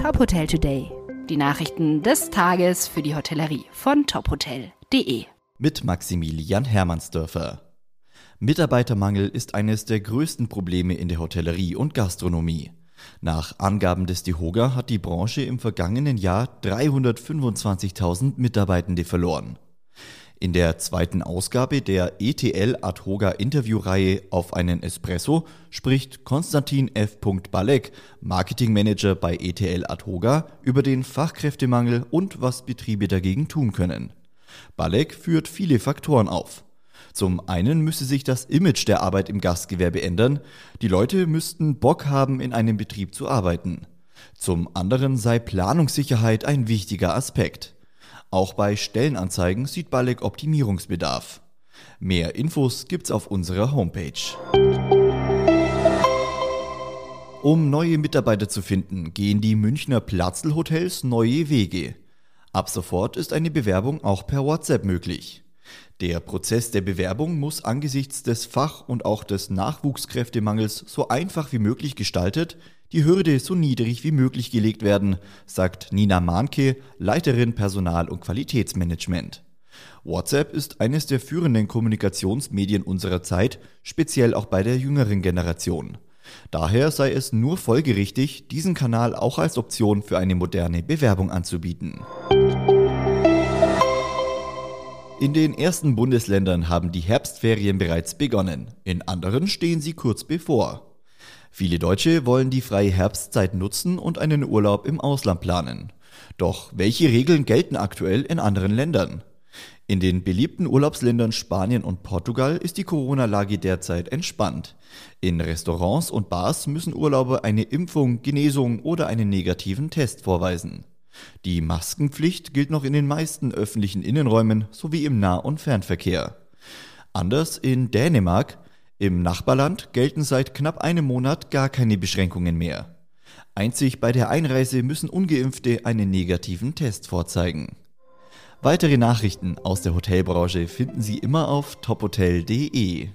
Top Hotel Today. Die Nachrichten des Tages für die Hotellerie von tophotel.de. Mit Maximilian Hermannsdörfer. Mitarbeitermangel ist eines der größten Probleme in der Hotellerie und Gastronomie. Nach Angaben des DIHOGA hat die Branche im vergangenen Jahr 325.000 Mitarbeitende verloren. In der zweiten Ausgabe der ETL Adhoga Interviewreihe auf einen Espresso spricht Konstantin F. Balek, Marketingmanager bei ETL Adhoga, über den Fachkräftemangel und was Betriebe dagegen tun können. Balek führt viele Faktoren auf. Zum einen müsse sich das Image der Arbeit im Gastgewerbe ändern, die Leute müssten Bock haben, in einem Betrieb zu arbeiten. Zum anderen sei Planungssicherheit ein wichtiger Aspekt. Auch bei Stellenanzeigen sieht Balek Optimierungsbedarf. Mehr Infos gibt's auf unserer Homepage. Um neue Mitarbeiter zu finden, gehen die Münchner Platzl-Hotels neue Wege. Ab sofort ist eine Bewerbung auch per WhatsApp möglich. Der Prozess der Bewerbung muss angesichts des Fach- und auch des Nachwuchskräftemangels so einfach wie möglich gestaltet, die Hürde so niedrig wie möglich gelegt werden, sagt Nina Mahnke, Leiterin Personal- und Qualitätsmanagement. WhatsApp ist eines der führenden Kommunikationsmedien unserer Zeit, speziell auch bei der jüngeren Generation. Daher sei es nur folgerichtig, diesen Kanal auch als Option für eine moderne Bewerbung anzubieten. In den ersten Bundesländern haben die Herbstferien bereits begonnen, in anderen stehen sie kurz bevor. Viele Deutsche wollen die freie Herbstzeit nutzen und einen Urlaub im Ausland planen. Doch welche Regeln gelten aktuell in anderen Ländern? In den beliebten Urlaubsländern Spanien und Portugal ist die Corona-Lage derzeit entspannt. In Restaurants und Bars müssen Urlauber eine Impfung, Genesung oder einen negativen Test vorweisen. Die Maskenpflicht gilt noch in den meisten öffentlichen Innenräumen sowie im Nah- und Fernverkehr. Anders in Dänemark. Im Nachbarland gelten seit knapp einem Monat gar keine Beschränkungen mehr. Einzig bei der Einreise müssen ungeimpfte einen negativen Test vorzeigen. Weitere Nachrichten aus der Hotelbranche finden Sie immer auf tophotel.de.